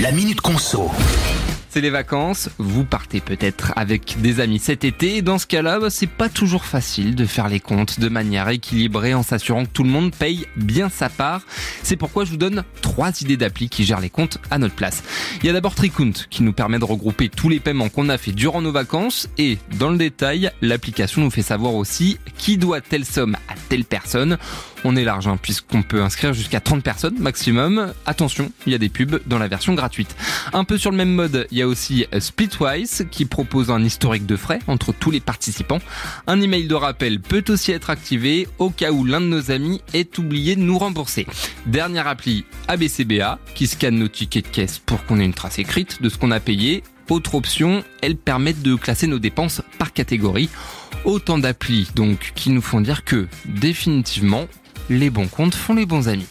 La Minute Conso. C'est les vacances, vous partez peut-être avec des amis cet été et dans ce cas-là, bah, c'est pas toujours facile de faire les comptes de manière équilibrée en s'assurant que tout le monde paye bien sa part. C'est pourquoi je vous donne trois idées d'appli qui gèrent les comptes à notre place. Il y a d'abord Tricount qui nous permet de regrouper tous les paiements qu'on a fait durant nos vacances et dans le détail, l'application nous fait savoir aussi qui doit telle somme à telle personne. On est large hein, puisqu'on peut inscrire jusqu'à 30 personnes maximum. Attention, il y a des pubs dans la version gratuite. Un peu sur le même mode, il y a aussi Splitwise qui propose un historique de frais entre tous les participants. Un email de rappel peut aussi être activé au cas où l'un de nos amis est oublié de nous rembourser. Dernière appli ABCBA qui scanne nos tickets de caisse pour qu'on ait une trace écrite de ce qu'on a payé. Autre option, elles permettent de classer nos dépenses par catégorie. Autant d'applis donc qui nous font dire que définitivement les bons comptes font les bons amis.